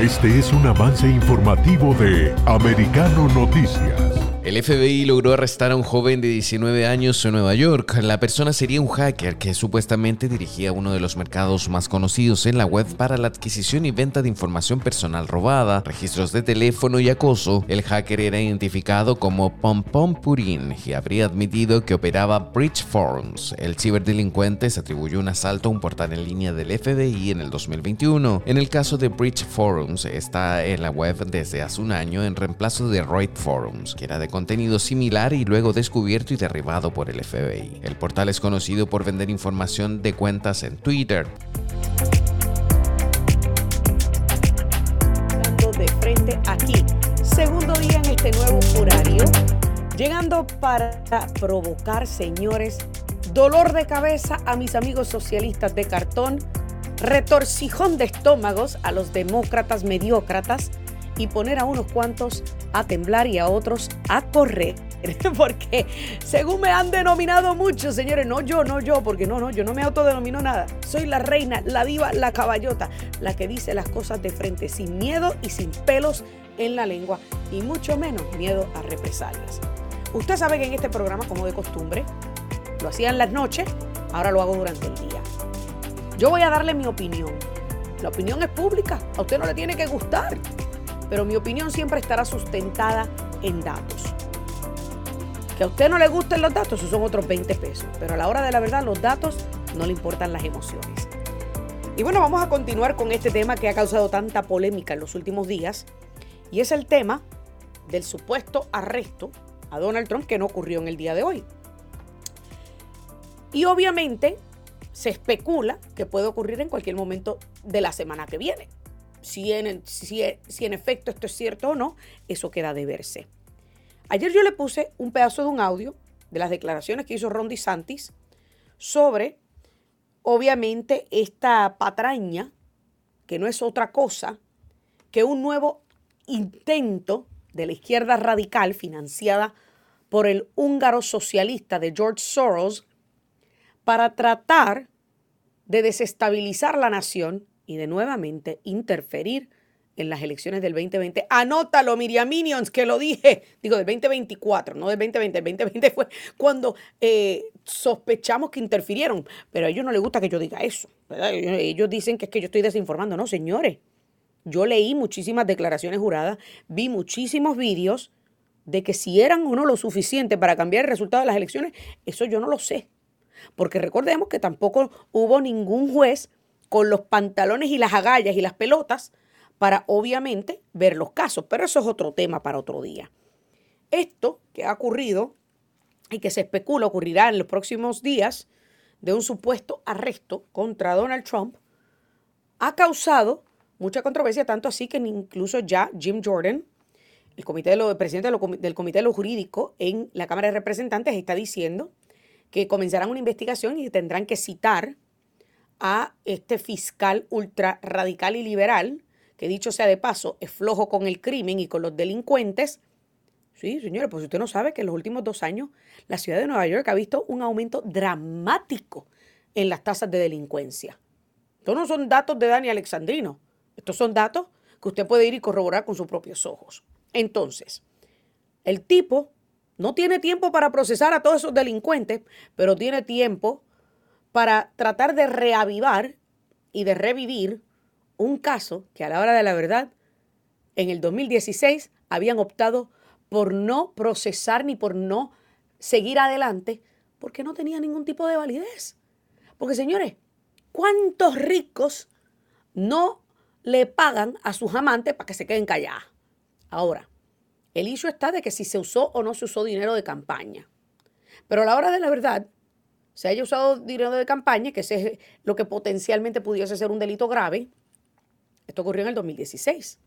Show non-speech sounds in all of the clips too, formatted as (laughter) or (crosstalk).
Este es un avance informativo de Americano Noticias. El FBI logró arrestar a un joven de 19 años en Nueva York. La persona sería un hacker que supuestamente dirigía uno de los mercados más conocidos en la web para la adquisición y venta de información personal robada, registros de teléfono y acoso. El hacker era identificado como Pom Pom Purin y habría admitido que operaba Bridge Forums. El ciberdelincuente se atribuyó un asalto a un portal en línea del FBI en el 2021. En el caso de Bridge Forums, está en la web desde hace un año en reemplazo de Roid Forums, que era de contenido similar y luego descubierto y derribado por el FBI. El portal es conocido por vender información de cuentas en Twitter. De frente aquí, segundo día en este nuevo horario, llegando para provocar, señores, dolor de cabeza a mis amigos socialistas de cartón, retorcijón de estómagos a los demócratas mediócratas y poner a unos cuantos a temblar y a otros a correr. (laughs) Porque según me han denominado muchos, señores, no yo, no yo, porque no, no, yo no me autodenomino nada. Soy la reina, la diva, la caballota, la que dice las cosas de frente, sin miedo y sin pelos en la lengua, y mucho menos miedo a represalias. Usted sabe que en este programa, como de costumbre, lo hacía en las noches, ahora lo hago durante el día. Yo voy a darle mi opinión. La opinión es pública, a usted no le tiene que gustar pero mi opinión siempre estará sustentada en datos. Que a usted no le gusten los datos, esos son otros 20 pesos, pero a la hora de la verdad los datos no le importan las emociones. Y bueno, vamos a continuar con este tema que ha causado tanta polémica en los últimos días, y es el tema del supuesto arresto a Donald Trump que no ocurrió en el día de hoy. Y obviamente se especula que puede ocurrir en cualquier momento de la semana que viene si en, si, si en efecto esto es cierto o no, eso queda de verse. Ayer yo le puse un pedazo de un audio de las declaraciones que hizo Ron DeSantis sobre, obviamente, esta patraña, que no es otra cosa que un nuevo intento de la izquierda radical financiada por el húngaro socialista de George Soros para tratar de desestabilizar la nación y de nuevamente interferir en las elecciones del 2020. Anótalo, Miriam Minions, que lo dije. Digo, del 2024, no del 2020. El 2020 fue cuando eh, sospechamos que interfirieron. Pero a ellos no les gusta que yo diga eso. Ellos dicen que es que yo estoy desinformando. No, señores. Yo leí muchísimas declaraciones juradas, vi muchísimos vídeos de que si eran o no lo suficiente para cambiar el resultado de las elecciones, eso yo no lo sé. Porque recordemos que tampoco hubo ningún juez con los pantalones y las agallas y las pelotas para obviamente ver los casos, pero eso es otro tema para otro día. Esto que ha ocurrido y que se especula ocurrirá en los próximos días de un supuesto arresto contra Donald Trump ha causado mucha controversia, tanto así que incluso ya Jim Jordan, el comité de lo, presidente del Comité de lo Jurídico en la Cámara de Representantes, está diciendo que comenzarán una investigación y tendrán que citar a este fiscal ultra radical y liberal, que dicho sea de paso, es flojo con el crimen y con los delincuentes. Sí, señores, pues usted no sabe que en los últimos dos años la ciudad de Nueva York ha visto un aumento dramático en las tasas de delincuencia. Estos no son datos de Dani Alexandrino, estos son datos que usted puede ir y corroborar con sus propios ojos. Entonces, el tipo no tiene tiempo para procesar a todos esos delincuentes, pero tiene tiempo para tratar de reavivar y de revivir un caso que a la hora de la verdad, en el 2016 habían optado por no procesar ni por no seguir adelante porque no tenía ningún tipo de validez. Porque señores, ¿cuántos ricos no le pagan a sus amantes para que se queden callados? Ahora, el issue está de que si se usó o no se usó dinero de campaña. Pero a la hora de la verdad, se haya usado dinero de campaña, que es lo que potencialmente pudiese ser un delito grave. Esto ocurrió en el 2016.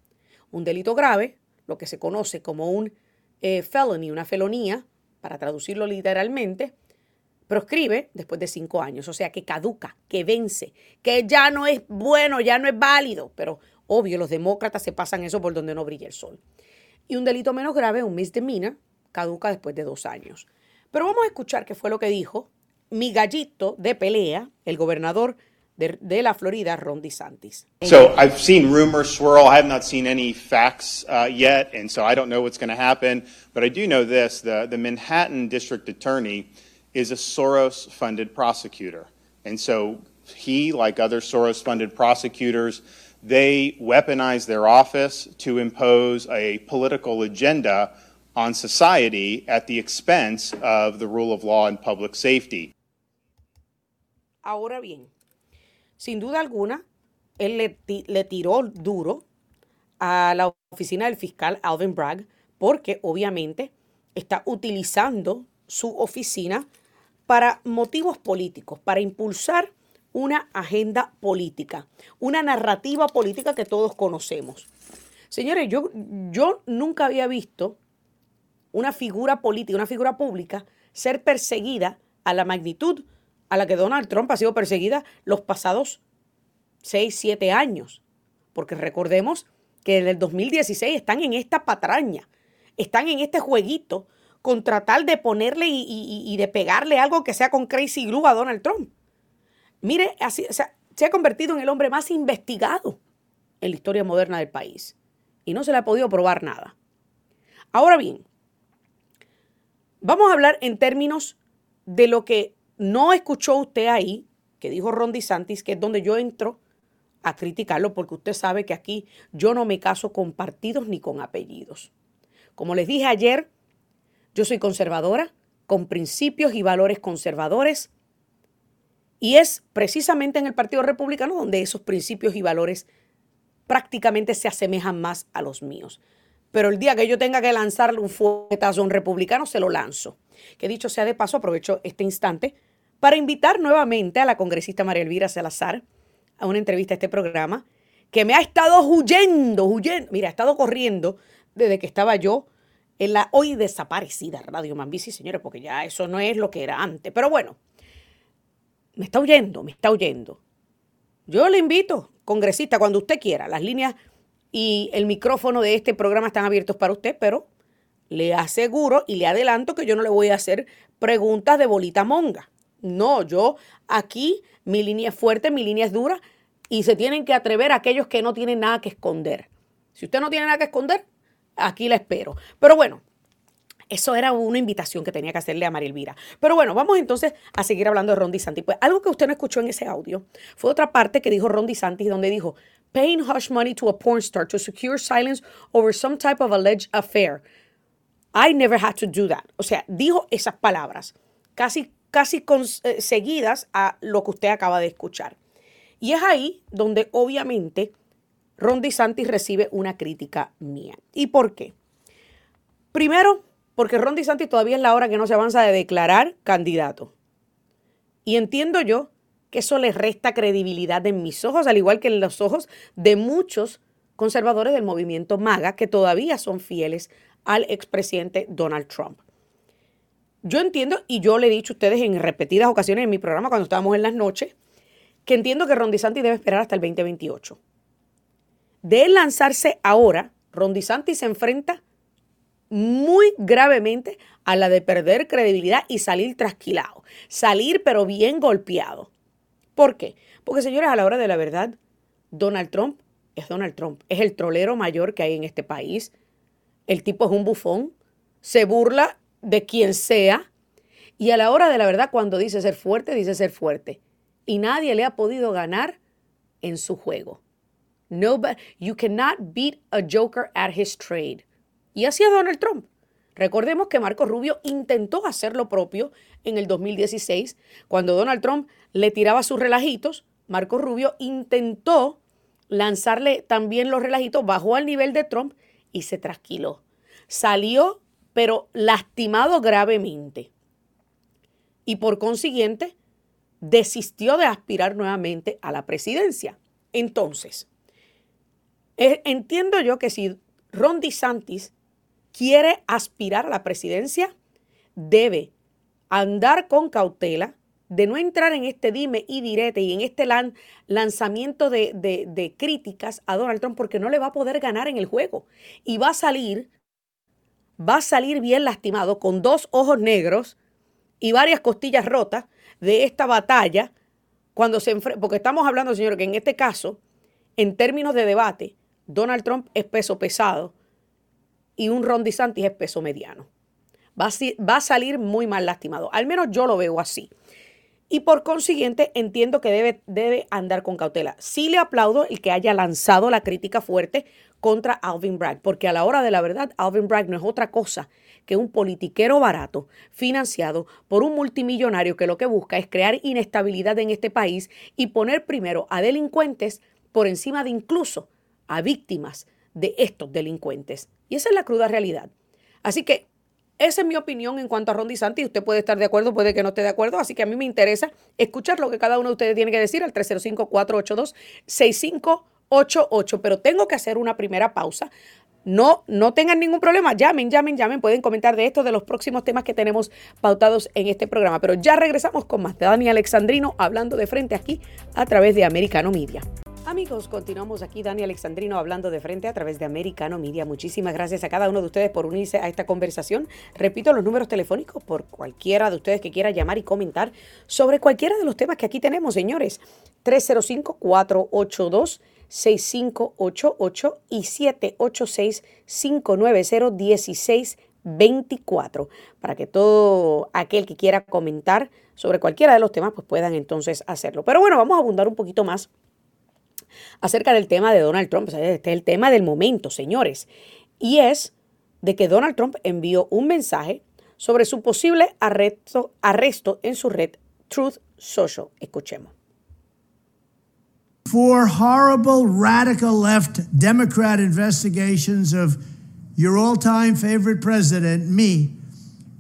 Un delito grave, lo que se conoce como un eh, felony, una felonía, para traducirlo literalmente, proscribe después de cinco años, o sea que caduca, que vence, que ya no es bueno, ya no es válido, pero obvio, los demócratas se pasan eso por donde no brilla el sol. Y un delito menos grave, un misdemeanor, caduca después de dos años. Pero vamos a escuchar qué fue lo que dijo mi gallito de pelea, el gobernador de, de la Florida, Ron DeSantis. So I've seen rumors swirl. I have not seen any facts uh, yet, and so I don't know what's going to happen. But I do know this: the the Manhattan District Attorney is a Soros-funded prosecutor, and so he, like other Soros-funded prosecutors, they weaponize their office to impose a political agenda on society at the expense of the rule of law and public safety. Ahora bien, sin duda alguna, él le, tiró duro a la oficina del fiscal Alvin Bragg porque obviamente está utilizando su oficina para motivos políticos, para impulsar una agenda política, una narrativa política que todos conocemos. Señores, yo, yo nunca había visto una figura política, una figura pública, ser perseguida a la magnitud a la que Donald Trump ha sido perseguida los pasados 6, 7 años. Porque recordemos que en el 2016 están en esta patraña, están en este jueguito con tratar de ponerle y, de pegarle algo que sea con Crazy Glue a Donald Trump. Mire, así, se ha convertido en el hombre más investigado en la historia moderna del país. Y no se le ha podido probar nada. Ahora bien, vamos a hablar en términos de lo que no escuchó usted ahí, que dijo Ron DeSantis, que es donde yo entro a criticarlo, porque usted sabe que aquí yo no me caso con partidos ni con apellidos. Como les dije ayer, yo soy conservadora, con principios y valores conservadores, y es precisamente en el Partido Republicano donde esos principios y valores prácticamente se asemejan más a los míos. Pero el día que yo tenga que lanzarle un fuetazo a un republicano, se lo lanzo. Que dicho sea de paso, aprovecho este instante para invitar nuevamente a la congresista María Elvira Salazar a una entrevista a este programa, que me ha estado huyendo, huyendo, mira, ha estado corriendo desde que estaba yo en la hoy desaparecida Radio Mambisi, señores, porque ya eso no es lo que era antes. Pero bueno, me está huyendo, me está huyendo. Yo le invito, congresista, cuando usted quiera, las líneas y el micrófono de este programa están abiertos para usted, pero le aseguro y le adelanto que yo no le voy a hacer preguntas de bolita monga. No, yo aquí mi línea es fuerte, mi línea es dura y se tienen que atrever aquellos que no tienen nada que esconder. Si usted no tiene nada que esconder, aquí la espero. Pero bueno, eso era una invitación que tenía que hacerle a María Elvira. Pero bueno, vamos entonces a seguir hablando de Ron DeSantis. Pues algo que usted no escuchó en ese audio fue otra parte que dijo Ron DeSantis, donde dijo, paying hush money to a porn star to secure silence over some type of alleged affair. I never had to do that. O sea, dijo esas palabras, casi, casi eh, seguidas a lo que usted acaba de escuchar. Y es ahí donde obviamente Ron DeSantis recibe una crítica mía. ¿Y por qué? Primero, porque Ron DeSantis todavía es la hora que no se avanza de declarar candidato. Y entiendo yo que eso le resta credibilidad en mis ojos, al igual que en los ojos de muchos conservadores del movimiento MAGA que todavía son fieles al expresidente Donald Trump. Yo entiendo, y yo le he dicho a ustedes en repetidas ocasiones en mi programa cuando estábamos en las noches, que entiendo que Ron DeSantis debe esperar hasta el 2028. De lanzarse ahora, Ron DeSantis se enfrenta muy gravemente a la de perder credibilidad y salir trasquilado. Salir pero bien golpeado. ¿Por qué? Porque señores, a la hora de la verdad, Donald Trump es Donald Trump. Es el trolero mayor que hay en este país. El tipo es un bufón. Se burla de quien sea. Y a la hora de la verdad, cuando dice ser fuerte, dice ser fuerte. Y nadie le ha podido ganar en su juego. Nobody, you cannot beat a joker at his trade. Y así es Donald Trump. Recordemos que Marco Rubio intentó hacer lo propio en el 2016, cuando Donald Trump le tiraba sus relajitos. Marco Rubio intentó lanzarle también los relajitos, bajó al nivel de Trump y se trasquiló. Salió, pero lastimado gravemente. Y por consiguiente, desistió de aspirar nuevamente a la presidencia. Entonces, eh, entiendo yo que si Ron DeSantis quiere aspirar a la presidencia, debe andar con cautela, de no entrar en este dime y direte y en este lanzamiento de críticas a Donald Trump porque no le va a poder ganar en el juego. Y va a salir, va a salir bien lastimado con dos ojos negros y varias costillas rotas de esta batalla cuando se porque estamos hablando, señor, que en este caso, en términos de debate, Donald Trump es peso pesado y un Ron DeSantis es peso mediano. Va a, va a salir muy mal lastimado. Al menos yo lo veo así. Y por consiguiente entiendo que debe, debe andar con cautela. Sí le aplaudo el que haya lanzado la crítica fuerte contra Alvin Bragg, porque a la hora de la verdad, Alvin Bragg no es otra cosa que un politiquero barato financiado por un multimillonario que lo que busca es crear inestabilidad en este país y poner primero a delincuentes por encima de incluso a víctimas de estos delincuentes. Y esa es la cruda realidad. Así que esa es mi opinión en cuanto a Ron DeSantis. Usted puede estar de acuerdo, puede que no esté de acuerdo. Así que a mí me interesa escuchar lo que cada uno de ustedes tiene que decir al 305-482-6588. Pero tengo que hacer una primera pausa. No, no tengan ningún problema. Llamen, llamen, llamen. Pueden comentar de esto, de los próximos temas que tenemos pautados en este programa. Pero ya regresamos con más de Dani Alexandrino hablando de frente aquí a través de Americano Media. Amigos, continuamos aquí, Dani Alexandrino, hablando de frente a través de Americano Media. Muchísimas gracias a cada uno de ustedes por unirse a esta conversación. Repito los números telefónicos por cualquiera de ustedes que quiera llamar y comentar sobre cualquiera de los temas que aquí tenemos, señores. 305-482-6588 y 786-590-1624 para que todo aquel que quiera comentar sobre cualquiera de los temas pues puedan entonces hacerlo. Pero bueno, vamos a abundar un poquito más acerca del tema de Donald Trump. Este es el tema del momento, señores. Y es de que Donald Trump envió un mensaje sobre su posible arresto, arresto en su red Truth Social. Escuchemos. Four horrible radical left Democrat investigations of your all time favorite president, me,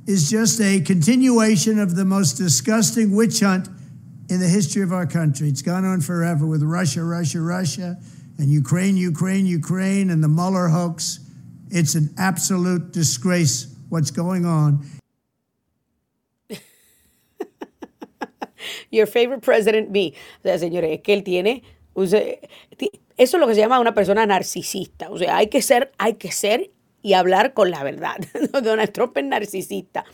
is just a continuation of the most disgusting witch hunt in the history of our country. It's gone on forever with Russia, Russia, Russia, and Ukraine, Ukraine, Ukraine, and the Mueller hoax. It's an absolute disgrace what's going on. (laughs) Your favorite president, me. O sea, señores, es que él tiene. Eso es lo que se llama una persona narcisista. O sea, hay que ser, hay que ser y hablar con la verdad. (laughs) Donald Trump es narcisista.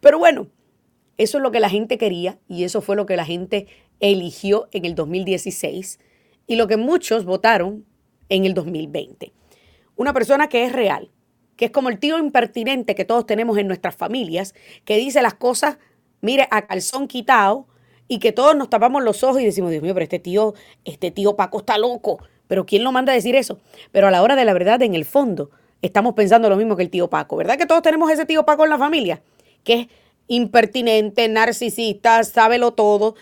Pero bueno, eso es lo que la gente quería y eso fue lo que la gente eligió en el 2016 y lo que muchos votaron en el 2020. Una persona que es real, que es como el tío impertinente que todos tenemos en nuestras familias, que dice las cosas, mire, a calzón quitado y que todos nos tapamos los ojos y decimos, Dios mío, pero este tío, este tío Paco está loco. Pero ¿quién lo manda a decir eso? Pero a la hora de la verdad, en el fondo, estamos pensando lo mismo que el tío Paco. ¿Verdad que todos tenemos ese tío Paco en la familia? Que impertinente, narcisista, sábelo todo.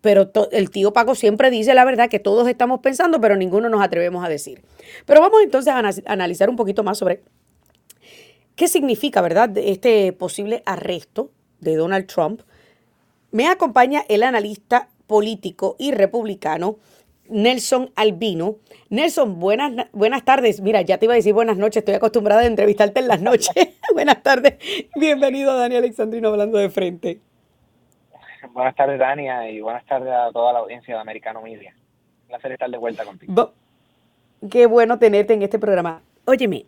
Pero el tío Paco siempre dice la verdad que todos estamos pensando, pero ninguno nos atrevemos a decir. Pero vamos entonces a analizar un poquito más sobre qué significa, ¿verdad?, este posible arresto de Donald Trump. Me acompaña el analista político y republicano Nelson Albino. Nelson, buenas, buenas tardes. Mira, ya te iba a decir buenas noches, estoy acostumbrada a entrevistarte en las noches. (laughs) buenas tardes. Bienvenido a Dani Alexandrino hablando de frente. Buenas tardes, Dania, y buenas tardes a toda la audiencia de Americano Media. Un placer estar de vuelta contigo. Qué bueno tenerte en este programa. Óyeme,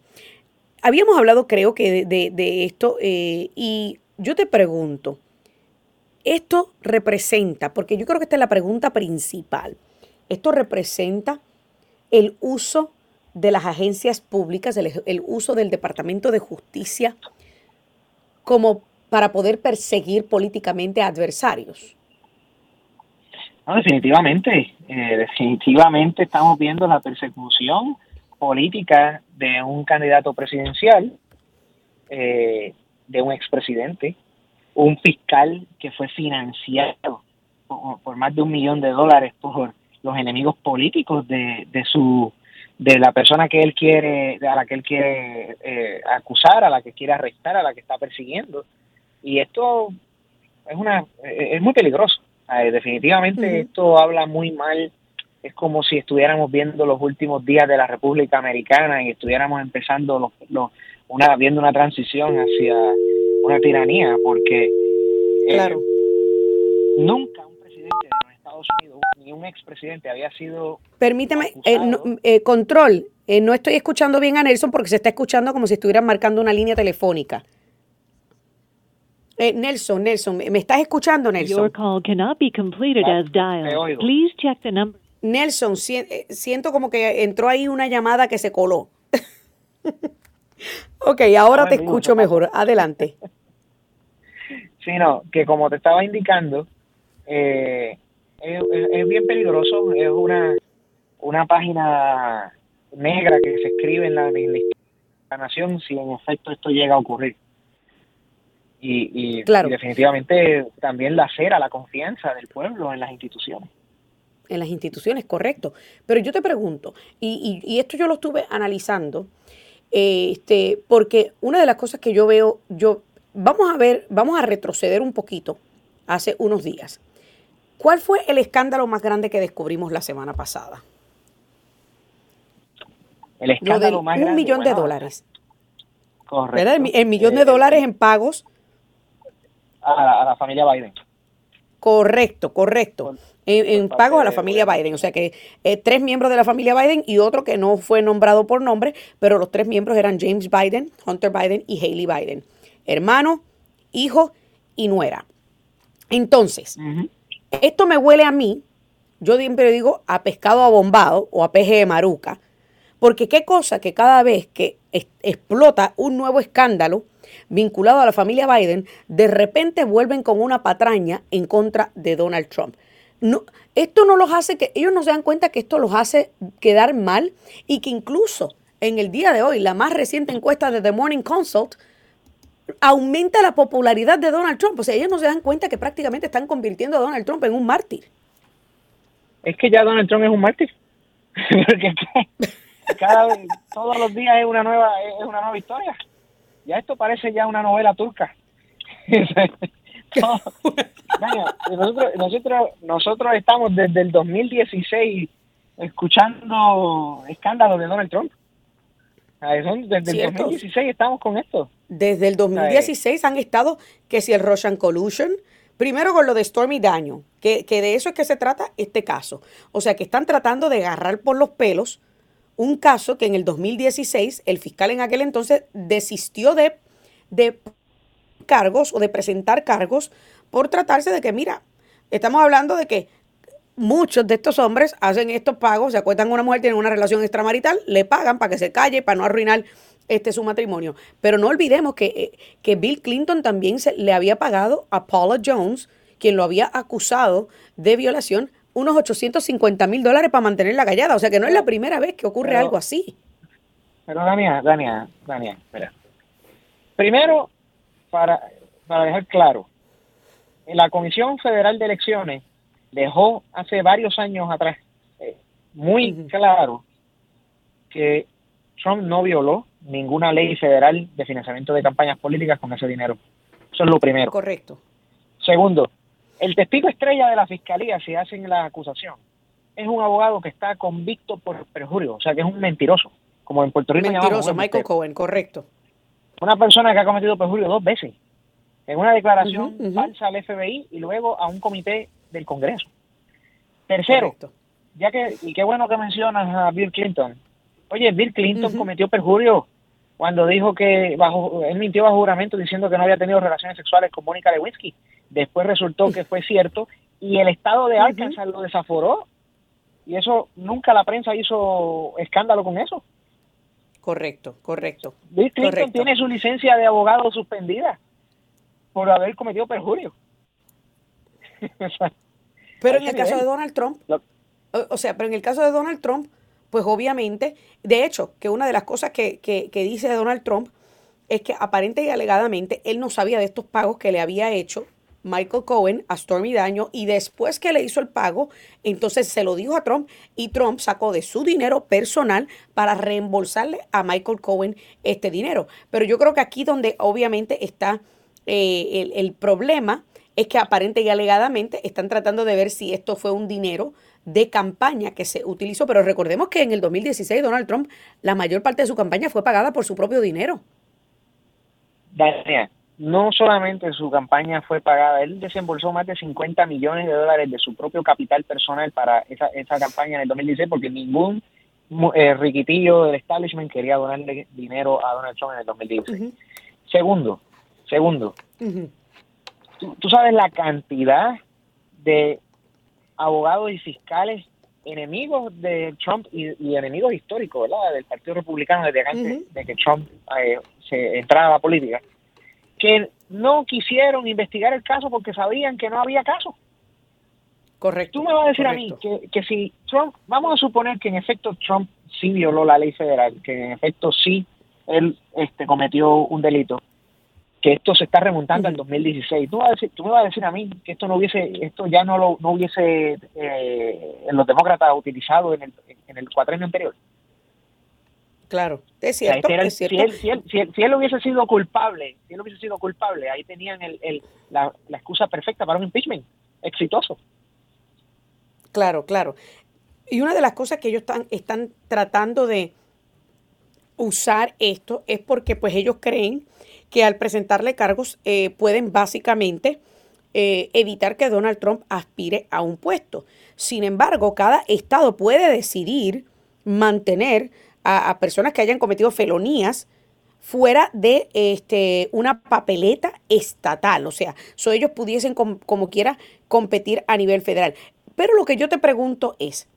habíamos hablado, creo que, de, esto, eh, y yo te pregunto, ¿esto representa, porque yo creo que esta es la pregunta principal, esto representa el uso de las agencias públicas, el, uso del Departamento de Justicia como para poder perseguir políticamente adversarios. No, definitivamente, eh, definitivamente estamos viendo la persecución política de un candidato presidencial, eh, de un expresidente, un fiscal que fue financiado por, más de un millón de dólares por los enemigos políticos de, de su de la persona que él quiere a la que él quiere eh, acusar a la que quiere arrestar a la que está persiguiendo. Y esto es una es muy peligroso. Definitivamente esto habla muy mal. Es como si estuviéramos viendo los últimos días de la República Americana y estuviéramos empezando los, una viendo una transición hacia una tiranía porque eh, claro. nunca un presidente de los Estados Unidos ni un expresidente había sido. Permíteme, eh, eh, control. Eh, no estoy escuchando bien a Nelson porque se está escuchando como si estuvieran marcando una línea telefónica. Eh, Nelson, Nelson, ¿me estás escuchando, Your Nelson? call cannot be completed as Te dialed. Please check the number. Nelson, si- eh, siento como que entró ahí una llamada que se coló. (laughs) ok, ahora No, te escucho mejor. Adelante. (laughs) sino que como te estaba indicando, eh, es, es- es bien peligroso, es una, una página negra que se escribe en la, en la historia de la nación si en efecto esto llega a ocurrir. Y, y- Claro. y definitivamente también lacera la confianza del pueblo en las instituciones. En las instituciones, correcto. Pero yo te pregunto, y, y- y esto yo lo estuve analizando, eh, este, porque una de las cosas que yo veo, yo, vamos a ver, vamos a retroceder un poquito hace unos días. ¿Cuál fue el escándalo más grande que descubrimos la semana pasada? El Lo escándalo más un grande, millón de dólares. Correcto. ¿verdad? El, mi- el millón Eh, de dólares en pagos. a, la- a la familia Biden. Correcto, correcto. Por- En, en por pagos a la familia. Biden. O sea que eh, tres miembros de la familia Biden y otro que no fue nombrado por nombre, pero los tres miembros eran James Biden, Hunter Biden y Haley Biden. Hermano, hijo y nuera. Entonces, esto me huele a mí, yo siempre digo a pescado abombado o a peje de maruca, porque qué cosa que cada vez que explota un nuevo escándalo vinculado a la familia Biden, de repente vuelven con una patraña en contra de Donald Trump. Esto no los hace que ellos no se dan cuenta que esto los hace quedar mal y que incluso en el día de hoy, la más reciente encuesta de The Morning Consult aumenta la popularidad de Donald Trump. O sea, ellos no se dan cuenta que prácticamente están convirtiendo a Donald Trump en un mártir. Es que ya Donald Trump es un mártir. (laughs) Porque cada todos los días es una nueva, es una nueva historia. Ya esto parece ya una novela turca. (laughs) Nosotros, nosotros, nosotros estamos desde el 2016 escuchando escándalos de Donald Trump. Ah, Desde el Cierto. 2016 estamos con esto. Desde el 2016 han estado que si el Russian Collusion, primero con lo de Stormy Daniel, que, que de eso es que se trata este caso. O sea que están tratando de agarrar por los pelos un caso que en el 2016 el fiscal en aquel entonces desistió de, de cargos o de presentar cargos por tratarse de que, mira, estamos hablando de que muchos de estos hombres hacen estos pagos, se acuestan con una mujer, tienen una relación extramarital, le pagan para que se calle, para no arruinar este su matrimonio. Pero no olvidemos que, eh, que Bill Clinton también se, le había pagado a Paula Jones, quien lo había acusado de violación, unos 850 mil dólares para mantenerla callada. O sea que no es la primera vez que ocurre Pero- algo así. Pero Dania, Dania, Dania, espera. Primero, para, para dejar claro, la Comisión Federal de Elecciones dejó hace varios años atrás eh, muy claro que Trump no violó ninguna ley federal de financiamiento de campañas políticas con ese dinero. Eso es lo primero. Correcto. Segundo, el testigo estrella de la fiscalía, si hacen la acusación, es un abogado que está convicto por perjurio, o sea que es un mentiroso, como en Puerto Rico llamamos Mentiroso, Michael. Cohen, correcto. Una persona que ha cometido perjurio dos veces, en una declaración falsa al FBI y luego a un comité del Congreso. Tercero, Correcto. ya que, y qué bueno que mencionas a Bill Clinton. Oye, Bill Clinton cometió perjurio cuando dijo que bajo, él mintió bajo juramento diciendo que no había tenido relaciones sexuales con Mónica Lewinsky. Después resultó que fue cierto y el estado de. Arkansas lo desaforó. Y eso, nunca la prensa hizo escándalo con eso. Correcto, correcto. Bill Clinton Correcto. tiene su licencia de abogado suspendida por haber cometido perjurio. (laughs) Pero en el caso de. Donald Trump, o, o sea, pero en el caso de Donald Trump, pues obviamente, de hecho, que una de las cosas que, que, que dice Donald Trump es que aparente y alegadamente él no sabía de estos pagos que le había hecho Michael Cohen a Stormy Daniel y después que le hizo el pago, entonces se lo dijo a Trump y Trump sacó de su dinero personal para reembolsarle a Michael Cohen este dinero. Pero yo creo que aquí donde obviamente está eh, el, el problema es que aparente y alegadamente están tratando de ver si esto fue un dinero de campaña que se utilizó, pero recordemos que en el 2016 Donald Trump, la mayor parte de su campaña fue pagada por su propio dinero. Daniel, no solamente su campaña fue pagada, él desembolsó más de 50 millones de dólares de su propio capital personal para esa, esa campaña en el 2016 porque ningún eh, riquitillo del establishment quería donarle dinero a Donald Trump en el 2016. Ujú, Segundo, segundo. Tú, tú sabes la cantidad de abogados y fiscales enemigos de Trump y, y enemigos históricos, ¿verdad? Del Partido Republicano desde antes de que Trump eh, se entrara a la política, que no quisieron investigar el caso porque sabían que no había caso. Correcto. Tú me vas a decir a mí que, que si Trump, vamos a suponer que en efecto Trump sí violó la ley federal, que en efecto sí él este, cometió un delito, que esto se está remontando al 2016. Tú, vas a decir, tú me vas a decir a mí que esto no hubiese, esto ya no lo no hubiese eh, los demócratas utilizado en el, en el cuatrenio anterior. Claro, es O sea, cierto, este es cierto. Si, él, si, él, si él hubiese sido culpable, si él hubiese sido culpable, ahí tenían el, el, la, la excusa perfecta para un impeachment exitoso. Claro, claro. Y una de las cosas que ellos están, están tratando de usar esto es porque pues ellos creen que al presentarle cargos eh, pueden básicamente eh, evitar que Donald Trump aspire a un puesto. Sin embargo, cada estado puede decidir mantener a, personas que hayan cometido felonías fuera de este, una papeleta estatal. O sea, so ellos pudiesen com- como quiera competir a nivel federal. Pero lo que yo te pregunto es,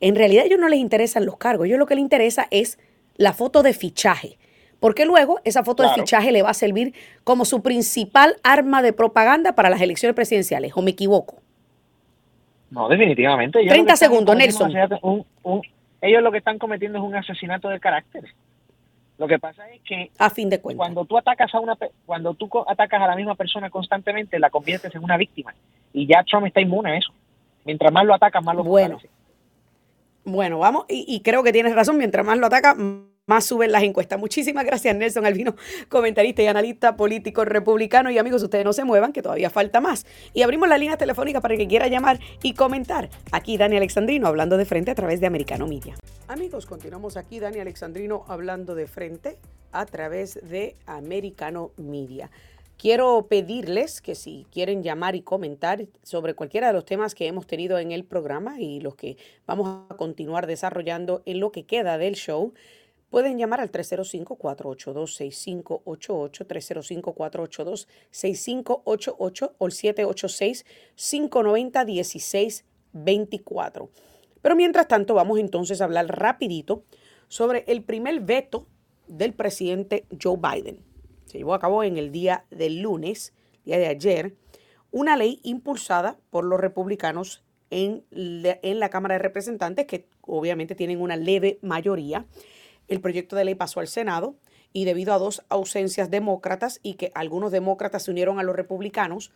en realidad a ellos no les interesan los cargos, a ellos lo que les interesa es la foto de fichaje. Porque luego esa foto de fichaje le va a servir como su principal arma de propaganda para las elecciones presidenciales, ¿o me equivoco? No, definitivamente. Ellos 30 lo que están segundos, cometiendo Nelson. es un asesinato- un- un- ellos lo que están cometiendo es un asesinato de carácter. Lo que pasa es que A fin de cuentas. cuando tú atacas a una cuando tú atacas a la misma persona constantemente, la conviertes en una víctima. Y ya Trump está inmune a eso. Mientras más lo atacas, más lo Bueno. fortalece. Bueno, vamos, y, y creo que tienes razón, mientras más lo ataca, m- más suben las encuestas. Muchísimas gracias, Nelson Albino, comentarista y analista político republicano. Y amigos, ustedes no se muevan, que todavía falta más. Y abrimos la línea telefónica para el que quiera llamar y comentar. Aquí Dani Alexandrino hablando de frente a través de Americano Media. Amigos, continuamos aquí, Dani Alexandrino hablando de frente a través de Americano Media. Quiero pedirles que si quieren llamar y comentar sobre cualquiera de los temas que hemos tenido en el programa y los que vamos a continuar desarrollando en lo que queda del show, pueden llamar al 305-482-6588, 305-482-6588 o el 786-590-1624. Pero mientras tanto, vamos entonces a hablar rapidito sobre el primer veto del presidente Joe Biden. Se llevó a cabo en el día del lunes, día de ayer, una ley impulsada por los republicanos en en la Cámara de Representantes, que obviamente tienen una leve mayoría. El proyecto de ley pasó al Senado y debido a dos ausencias demócratas y que algunos demócratas se unieron a los republicanos,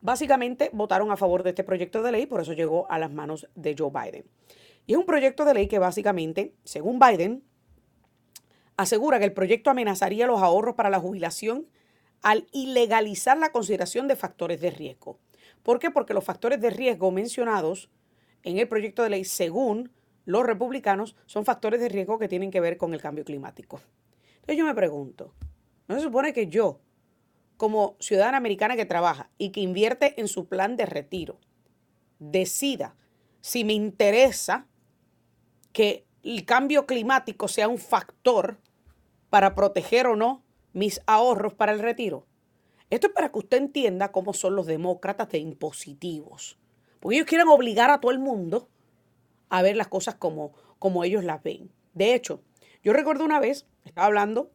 básicamente votaron a favor de este proyecto de ley, por eso llegó a las manos de Joe Biden. Y es un proyecto de ley que básicamente, según Biden, asegura que el proyecto amenazaría los ahorros para la jubilación al ilegalizar la consideración de factores de riesgo. ¿Por qué? Porque los factores de riesgo mencionados en el proyecto de ley, según los republicanos, son factores de riesgo que tienen que ver con el cambio climático. Entonces yo me pregunto, ¿no se supone que yo, como ciudadana americana que trabaja y que invierte en su plan de retiro, decida si me interesa que el cambio climático sea un factor para proteger o no mis ahorros para el retiro. Esto es para que usted entienda cómo son los demócratas de impositivos. Porque ellos quieren obligar a todo el mundo a ver las cosas como, como ellos las ven. De hecho, yo recuerdo una vez, estaba hablando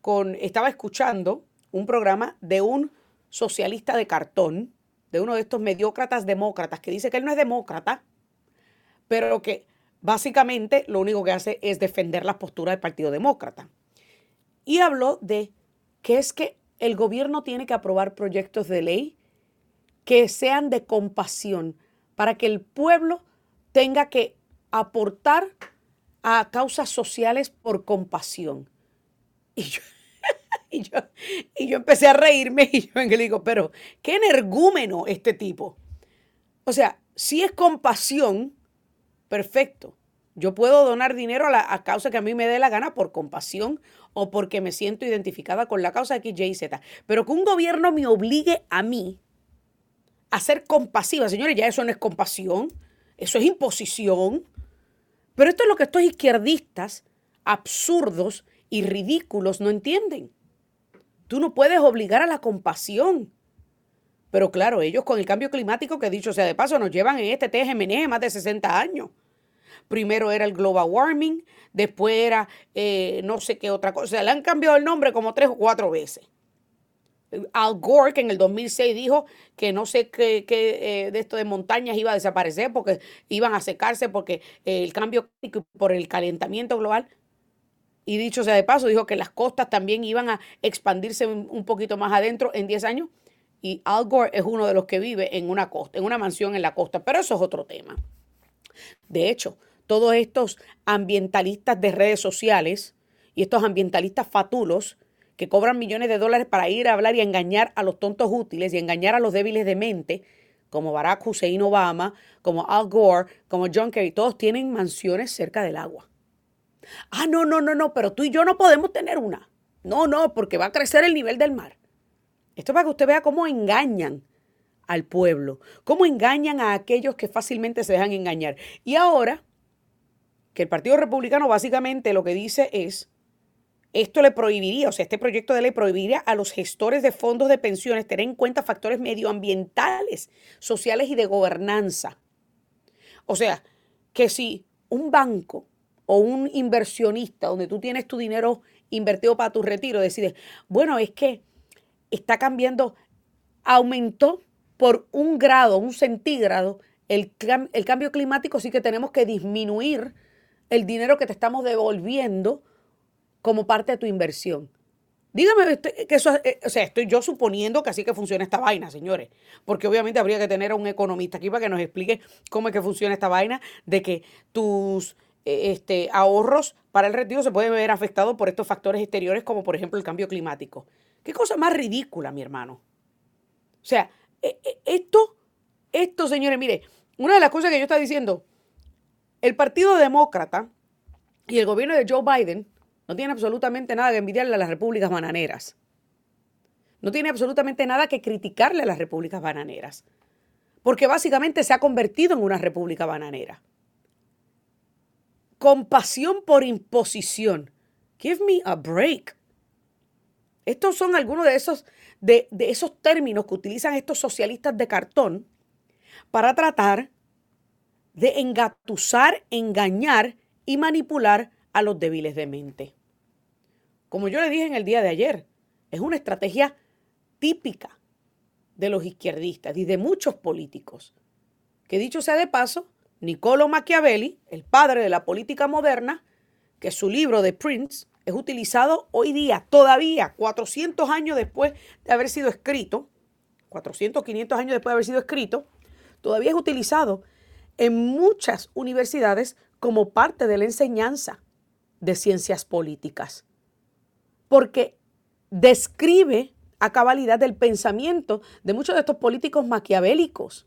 con, estaba escuchando un programa de un socialista de cartón, de uno de estos mediócratas demócratas, que dice que él no es demócrata, pero que básicamente lo único que hace es defender las posturas del Partido Demócrata. Y habló de que es que el gobierno tiene que aprobar proyectos de ley que sean de compasión para que el pueblo tenga que aportar a causas sociales por compasión. Y yo, (laughs) y yo, y yo empecé a reírme y yo le digo, pero qué energúmeno este tipo. O sea, si es compasión, perfecto. Yo puedo donar dinero a la causa que a mí me dé la gana por compasión o porque me siento identificada con la causa X, Y, Z. Pero que un gobierno me obligue a mí a ser compasiva, señores, ya eso no es compasión, eso es imposición. Pero esto es lo que estos izquierdistas absurdos y ridículos no entienden. Tú no puedes obligar a la compasión. Pero claro, ellos con el cambio climático, que dicho sea de paso, nos llevan en este TGMN más de 60 años. Primero era el global warming, después era eh, no sé qué otra cosa. O sea, le han cambiado el nombre como tres o cuatro veces. Al Gore, que en el 2006 dijo que no sé qué, qué, eh, de esto de montañas iba a desaparecer porque iban a secarse porque eh, el cambio por el calentamiento global. Y dicho sea de paso, dijo que las costas también iban a expandirse un, un poquito más adentro en 10 años. Y Al Gore es uno de los que vive en una costa, en una mansión en la costa. Pero eso es otro tema. De hecho, todos estos ambientalistas de redes sociales y estos ambientalistas fatulos que cobran millones de dólares para ir a hablar y engañar a los tontos útiles y engañar a los débiles de mente, como Barack Hussein Obama, como Al Gore, como John Kerry, todos tienen mansiones cerca del agua. Ah, no, no, no, no, pero tú y yo no podemos tener una. No, no, porque va a crecer el nivel del mar. Esto para que usted vea cómo engañan al pueblo, cómo engañan a aquellos que fácilmente se dejan engañar. Y ahora que el Partido Republicano básicamente lo que dice es esto le prohibiría, o sea, este proyecto de ley prohibiría a los gestores de fondos de pensiones tener en cuenta factores medioambientales, sociales y de gobernanza. O sea, que si un banco o un inversionista donde tú tienes tu dinero invertido para tu retiro decide, bueno, es que está cambiando, aumentó por un grado, un centígrado, el, el cambio climático, sí que tenemos que disminuir el dinero que te estamos devolviendo como parte de tu inversión. Dígame este, que eso, eh, o sea, estoy yo suponiendo que así que funciona esta vaina, señores, porque obviamente habría que tener a un economista aquí para que nos explique cómo es que funciona esta vaina de que tus eh, este, ahorros para el retiro se pueden ver afectados por estos factores exteriores como por ejemplo el cambio climático. Qué cosa más ridícula, mi hermano. O sea, eh, esto, esto, señores, mire, una de las cosas que yo estaba diciendo, el Partido Demócrata y el gobierno de Joe Biden no tienen absolutamente nada que envidiarle a las repúblicas bananeras. No tiene absolutamente nada que criticarle a las repúblicas bananeras. Porque básicamente se ha convertido en una república bananera. Compasión por imposición. Give me a break. Estos son algunos de esos, de, de esos términos que utilizan estos socialistas de cartón para tratar de engatusar, engañar y manipular a los débiles de mente. Como yo le dije en el día de ayer, es una estrategia típica de los izquierdistas y de muchos políticos. Que dicho sea de paso, Niccolo Machiavelli, el padre de la política moderna, que su libro de Prince es utilizado hoy día, todavía 400 años después de haber sido escrito, 400, 500 años después de haber sido escrito, todavía es utilizado en muchas universidades como parte de la enseñanza de ciencias políticas, porque describe a cabalidad el pensamiento de muchos de estos políticos maquiavélicos.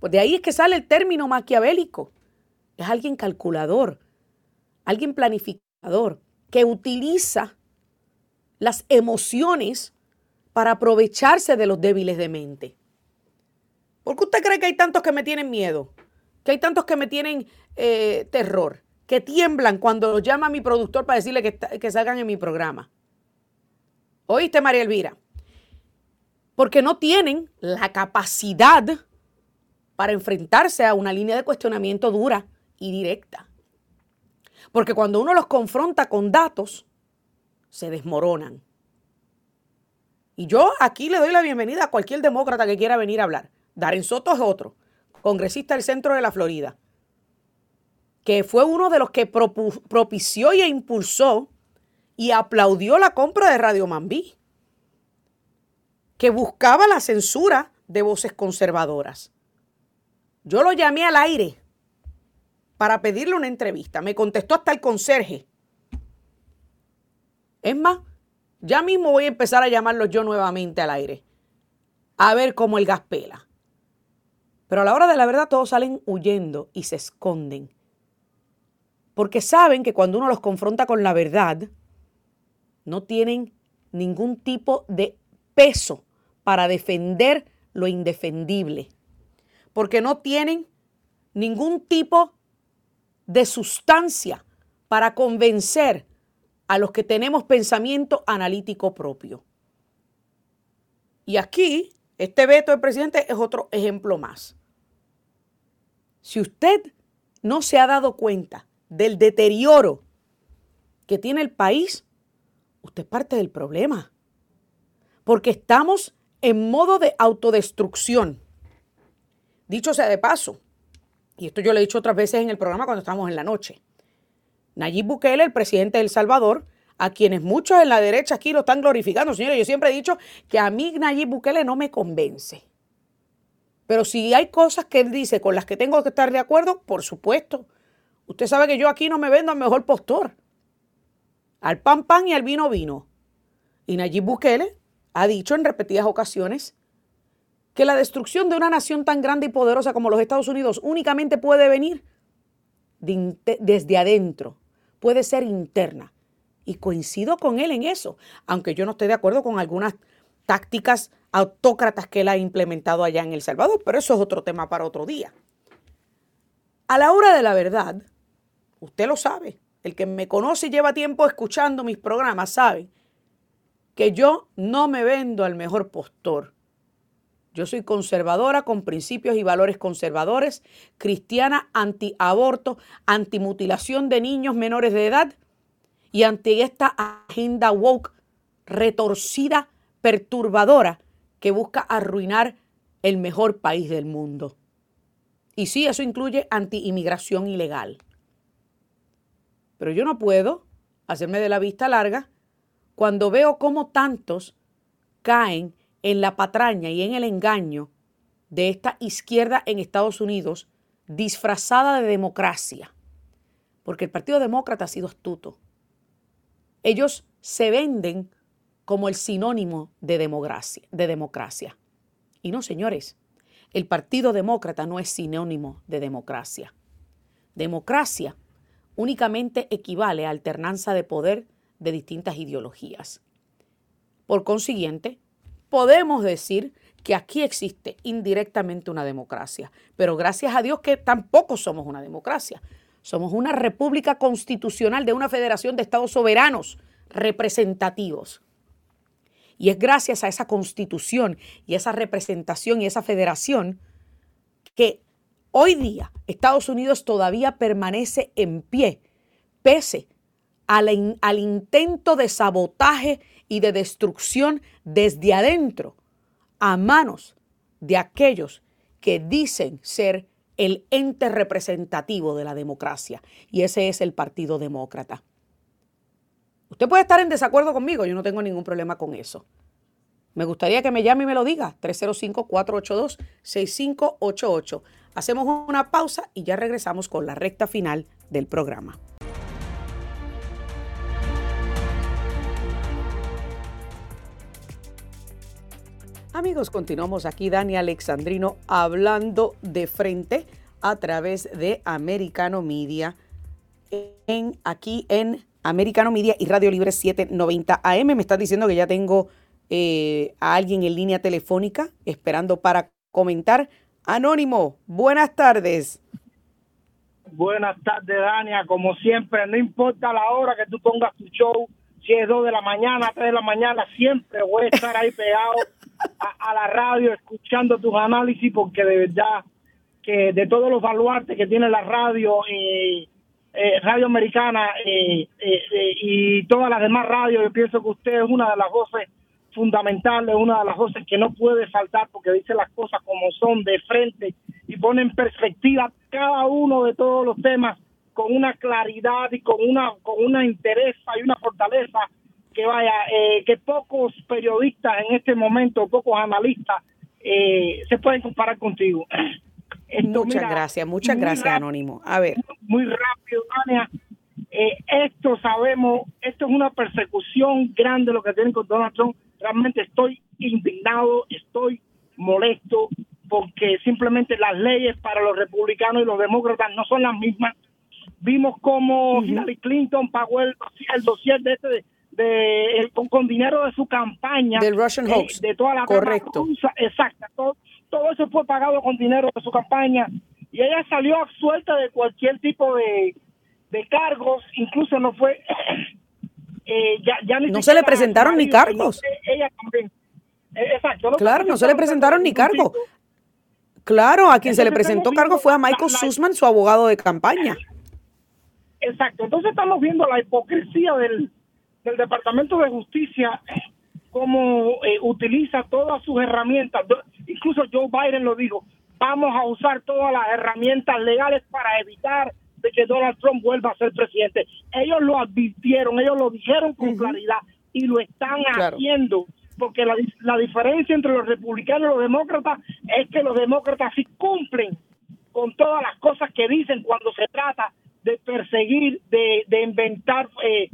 Pues de ahí es que sale el término maquiavélico. Es alguien calculador, alguien planificador, que utiliza las emociones para aprovecharse de los débiles de mente. ¿Por qué usted cree que hay tantos que me tienen miedo? que hay tantos que me tienen eh, terror, que tiemblan cuando los llama mi productor para decirle que, que salgan en mi programa. ¿Oíste, María Elvira? Porque no tienen la capacidad para enfrentarse a una línea de cuestionamiento dura y directa. Porque cuando uno los confronta con datos, se desmoronan. Y yo aquí le doy la bienvenida a cualquier demócrata que quiera venir a hablar. Darren Soto es otro congresista del centro de la Florida, que fue uno de los que propició y impulsó y aplaudió la compra de Radio Mambí, que buscaba la censura de voces conservadoras. Yo lo llamé al aire para pedirle una entrevista. Me contestó hasta el conserje. Es más, ya mismo voy a empezar a llamarlo yo nuevamente al aire. A ver cómo el gas pela. Pero a la hora de la verdad todos salen huyendo y se esconden. Porque saben que cuando uno los confronta con la verdad, no tienen ningún tipo de peso para defender lo indefendible. Porque no tienen ningún tipo de sustancia para convencer a los que tenemos pensamiento analítico propio. Y aquí Este veto del presidente es otro ejemplo más. Si usted no se ha dado cuenta del deterioro que tiene el país, usted es parte del problema. Porque estamos en modo de autodestrucción. Dicho sea de paso, y esto yo lo he dicho otras veces en el programa cuando estamos en la noche, Nayib Bukele, el presidente de El Salvador, a quienes muchos en la derecha aquí lo están glorificando. Señores, yo siempre he dicho que a mí Nayib Bukele no me convence. Pero si hay cosas que él dice con las que tengo que estar de acuerdo, por supuesto. Usted sabe que yo aquí no me vendo al mejor postor. Al pan pan y al vino vino. Y Nayib Bukele ha dicho en repetidas ocasiones que la destrucción de una nación tan grande y poderosa como los Estados Unidos únicamente puede venir desde adentro, puede ser interna. Y coincido con él en eso, aunque yo no esté de acuerdo con algunas tácticas autócratas que él ha implementado allá en El Salvador, pero eso es otro tema para otro día. A la hora de la verdad, usted lo sabe, el que me conoce y lleva tiempo escuchando mis programas sabe que yo no me vendo al mejor postor. Yo soy conservadora con principios y valores conservadores, cristiana anti-aborto, anti-mutilación de niños menores de edad y ante esta agenda woke retorcida, perturbadora, que busca arruinar el mejor país del mundo. Y sí, eso incluye anti-inmigración ilegal. Pero yo no puedo hacerme de la vista larga cuando veo cómo tantos caen en la patraña y en el engaño de esta izquierda en Estados Unidos disfrazada de democracia. Porque el Partido Demócrata ha sido astuto. Ellos se venden como el sinónimo de democracia, de democracia. Y no, señores, el Partido Demócrata no es sinónimo de democracia. Democracia únicamente equivale a alternanza de poder de distintas ideologías. Por consiguiente, podemos decir que aquí existe indirectamente una democracia, pero gracias a Dios que tampoco somos una democracia. Somos una república constitucional de una federación de estados soberanos representativos. Y es gracias a esa constitución y esa representación y esa federación que hoy día Estados Unidos todavía permanece en pie, pese al, intento de sabotaje y de destrucción desde adentro a manos de aquellos que dicen ser el ente representativo de la democracia. Y ese es el Partido Demócrata. Usted puede estar en desacuerdo conmigo, yo no tengo ningún problema con eso. Me gustaría que me llame y me lo diga. 305-482-6588. Hacemos una pausa y ya regresamos con la recta final del programa. Amigos, continuamos aquí, Dani Alexandrino, hablando de frente a través de Americano Media, en, aquí en Americano Media y Radio Libre 790 AM. Me están diciendo que ya tengo eh, a alguien en línea telefónica esperando para comentar. Anónimo, buenas tardes. Buenas tardes, Dania. Como siempre, no importa la hora que tú pongas tu show, si es 2 de la mañana, 3 de la mañana, siempre voy a estar ahí pegado a, la radio escuchando tus análisis porque de verdad que de todos los baluartes que tiene la radio, eh, eh, radio americana eh, y todas las demás radios, yo pienso que usted es una de las voces fundamentales, una de las voces que no puede faltar porque dice las cosas como son de frente y pone en perspectiva cada uno de todos los temas con una claridad y con una con una interés y una fortaleza que vaya, eh, que pocos periodistas en este momento, pocos analistas, eh, se pueden comparar contigo. (clears throat) muchas gracias, muchas gracias, Anónimo. A ver. Muy rápido, Tania. Eh, esto sabemos, esto es una persecución grande lo que tienen con Donald Trump. Realmente estoy indignado, estoy molesto porque simplemente las leyes para los republicanos y los demócratas no son las mismas. Vimos cómo Hillary Clinton pagó el, el dossier de este de, con, dinero de su campaña. Del Russian eh, hoax. de toda la Correcto. Exacto. Todo, todo, eso fue pagado con dinero de su campaña. Y ella salió absuelta de cualquier tipo de, de cargos. Incluso no fue. (clears throat) Eh, ya, ya no se le presentaron ni cargos. Ella también. Eh, Exacto. no Claro, no se le presentaron ni hablando de cargo. ningún tipo- Claro, a quien se le presentó cargo fue a Michael la- Sussman, su abogado de campaña. Exacto. Entonces estamos viendo la hipocresía del, del Departamento de Justicia, cómo eh, utiliza todas sus herramientas. Incluso Joe Biden lo dijo, vamos a usar todas las herramientas legales para evitar de que Donald Trump vuelva a ser presidente. Ellos lo advirtieron, ellos lo dijeron con claridad y lo están Claro. haciendo. Porque la, la diferencia entre los republicanos y los demócratas es que los demócratas sí cumplen con todas las cosas que dicen cuando se trata de perseguir, de, de inventar eh,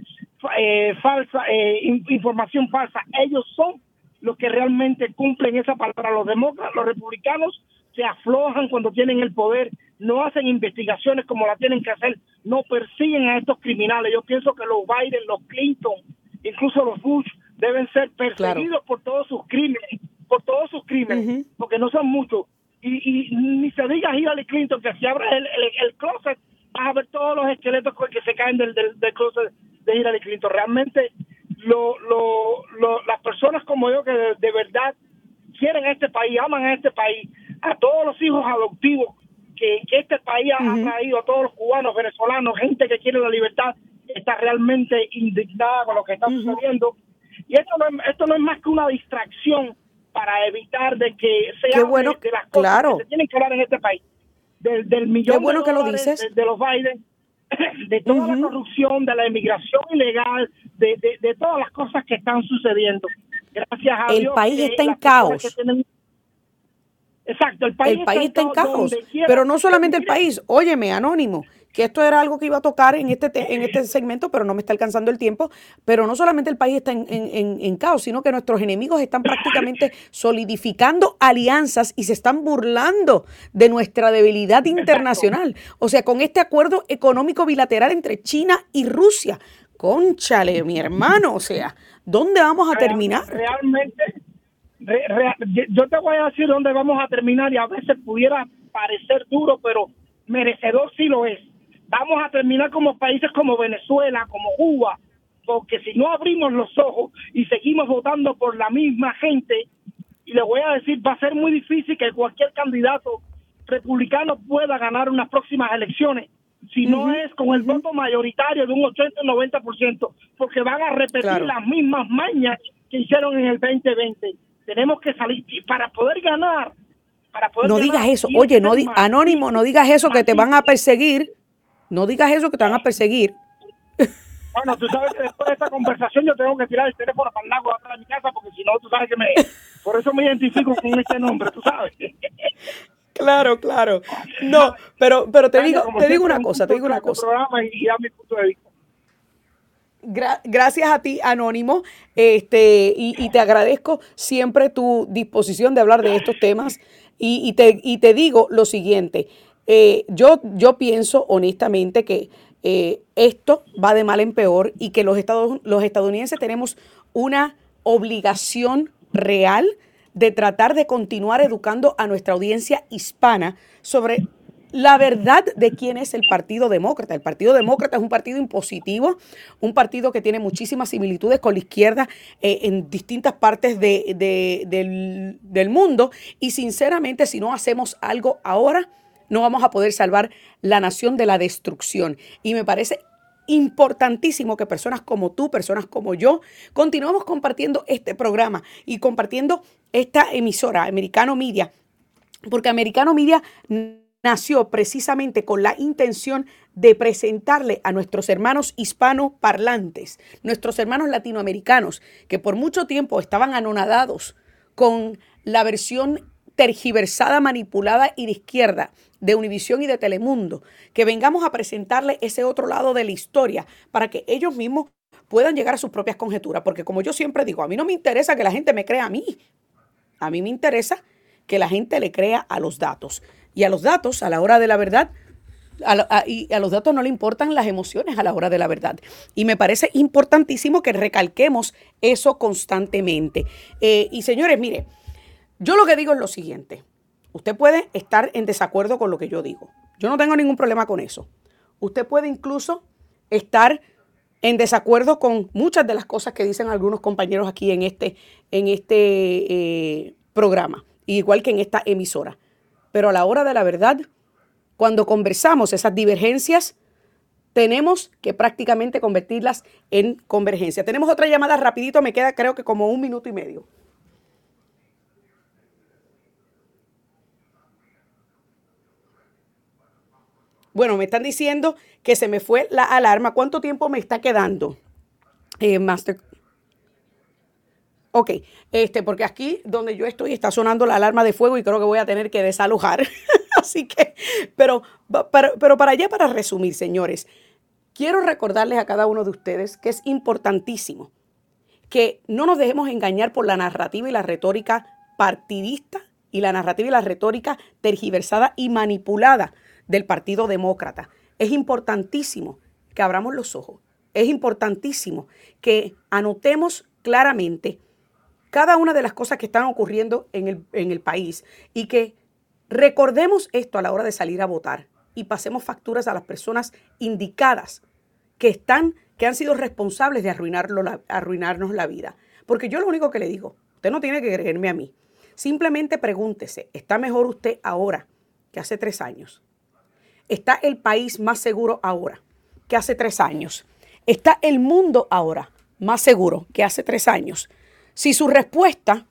eh, falsa eh, in- información falsa. Ellos son los que realmente cumplen esa palabra. Los demócratas, los republicanos se aflojan cuando tienen el poder, no hacen investigaciones como la tienen que hacer, no persiguen a estos criminales. Yo pienso que los Biden, los Clinton, incluso los Bush deben ser perseguidos por todos sus crímenes, por todos sus crímenes, porque no son muchos. Y, y ni se diga Hillary Clinton que si abres el, el, el closet vas a ver todos los esqueletos que se caen del, del, del closet de Hillary Clinton. Realmente lo, lo, lo- las personas como yo que de, de verdad quieren a este país, aman a este país, a todos los hijos adoptivos que, este país ha traído, a todos los cubanos, venezolanos, gente que quiere la libertad, está realmente indignada con lo que está sucediendo. Y esto no, es, esto no es más que una distracción para evitar de que se bueno, de las cosas claro. que se tienen que hablar en este país. Del, del millón Qué bueno de que lo dices. De, de los Biden, (clears throat) de toda la corrupción, de la inmigración ilegal, de, de, todas las cosas que están sucediendo. Gracias a El Dios país que está en caos. Exacto, el país, el país está en caos, pero no solamente el país. Óyeme, Anónimo, que esto era algo que iba a tocar en este, te- en este (laughs) segmento, pero no me está alcanzando el tiempo. Pero no solamente el país está en, en- en- caos, sino que nuestros enemigos están prácticamente (laughs) solidificando alianzas y se están burlando de nuestra debilidad internacional. O sea, con este acuerdo económico bilateral entre China y Rusia. Conchale, mi hermano, o sea, ¿dónde vamos a terminar? Realmente, re- re- yo te voy a decir dónde vamos a terminar y a veces pudiera parecer duro, pero merecedor sí lo es. Vamos a terminar como países como Venezuela, como Cuba, porque si no abrimos los ojos y seguimos votando por la misma gente, y le voy a decir, va a ser muy difícil que cualquier candidato republicano pueda ganar unas próximas elecciones, si no es con el voto mayoritario de un 80 o 90%, porque van a repetir Claro. las mismas mañas que hicieron en el 2020. Tenemos que salir, y para poder ganar, para poder No ganar, digas eso. Oye, no di- anónimo, no digas eso que te van a perseguir. No digas eso que te van a perseguir. (laughs) Bueno, tú sabes que después de esta conversación yo tengo que tirar el teléfono para el lago atrás de mi casa porque si no, tú sabes que me... Por eso me identifico con este nombre, tú sabes. (laughs) Claro, claro. No, pero, pero te digo, te digo una un cosa, te digo una cosa. programa y, y mi punto de vista. Gra- gracias a ti, Anónimo, este, y, y te agradezco siempre tu disposición de hablar de estos temas. Y, y te, y te digo lo siguiente, eh, yo, yo pienso honestamente que eh, esto va de mal en peor y que los, los estadounidenses tenemos una obligación real de tratar de continuar educando a nuestra audiencia hispana sobre la verdad de quién es el Partido Demócrata. El Partido Demócrata es un partido impositivo, un partido que tiene muchísimas similitudes con la izquierda eh, en distintas partes de- de- del, del mundo y sinceramente si no hacemos algo ahora, no vamos a poder salvar la nación de la destrucción. Y me parece importantísimo que personas como tú, personas como yo, continuemos compartiendo este programa y compartiendo esta emisora, Americano Media, porque Americano Media nació precisamente con la intención de presentarle a nuestros hermanos hispanoparlantes, nuestros hermanos latinoamericanos, que por mucho tiempo estaban anonadados con la versión tergiversada, manipulada y de izquierda de Univisión y de Telemundo, que vengamos a presentarle ese otro lado de la historia para que ellos mismos puedan llegar a sus propias conjeturas, porque como yo siempre digo, a mí no me interesa que la gente me crea a mí, a mí me interesa que la gente le crea a los datos. Y a los datos, a la hora de la verdad, a, y a los datos no le importan las emociones a la hora de la verdad. Y me parece importantísimo que recalquemos eso constantemente. Eh, y señores, mire, yo lo que digo es lo siguiente. Usted puede estar en desacuerdo con lo que yo digo. Yo no tengo ningún problema con eso. Usted puede incluso estar en desacuerdo con muchas de las cosas que dicen algunos compañeros aquí en este, en este eh, programa, igual que en esta emisora. Pero a la hora de la verdad, cuando conversamos esas divergencias, tenemos que prácticamente convertirlas en convergencia. Tenemos otra llamada rapidito, me queda creo que como un minuto y medio. Bueno, me están diciendo que se me fue la alarma. ¿Cuánto tiempo me está quedando? Eh, Master. Ok, este, porque aquí donde yo estoy está sonando la alarma de fuego y creo que voy a tener que desalojar. (laughs) Así que, pero, pero, pero para allá, para resumir, señores, quiero recordarles a cada uno de ustedes que es importantísimo que no nos dejemos engañar por la narrativa y la retórica partidista y la narrativa y la retórica tergiversada y manipulada del Partido Demócrata. Es importantísimo que abramos los ojos. Es importantísimo que anotemos claramente cada una de las cosas que están ocurriendo en el, en el país y que recordemos esto a la hora de salir a votar y pasemos facturas a las personas indicadas que están, que han sido responsables de arruinarlo, arruinarnos la vida. Porque yo lo único que le digo, usted no tiene que creerme a mí. Simplemente pregúntese, ¿está mejor usted ahora que hace tres años? ¿Está el país más seguro ahora que hace tres años? ¿Está el mundo ahora más seguro que hace tres años? Si su respuesta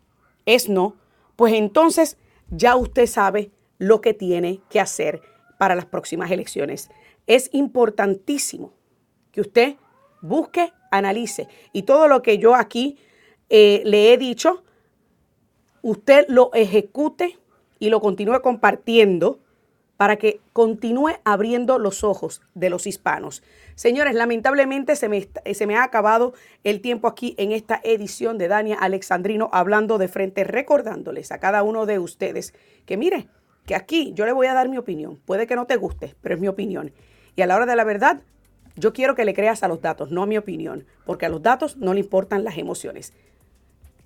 es no, pues entonces ya usted sabe lo que tiene que hacer para las próximas elecciones. Es importantísimo que usted busque, analice y todo lo que yo aquí eh, le he dicho, usted lo ejecute y lo continúe compartiendo para que continúe abriendo los ojos de los hispanos. Señores, lamentablemente se me, se me ha acabado el tiempo aquí en esta edición de Dania Alexandrino hablando de frente, recordándoles a cada uno de ustedes que mire, que aquí yo le voy a dar mi opinión. Puede que no te guste, pero es mi opinión. Y a la hora de la verdad, yo quiero que le creas a los datos, no a mi opinión, porque a los datos no le importan las emociones.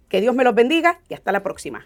Que Dios me los bendiga y hasta la próxima.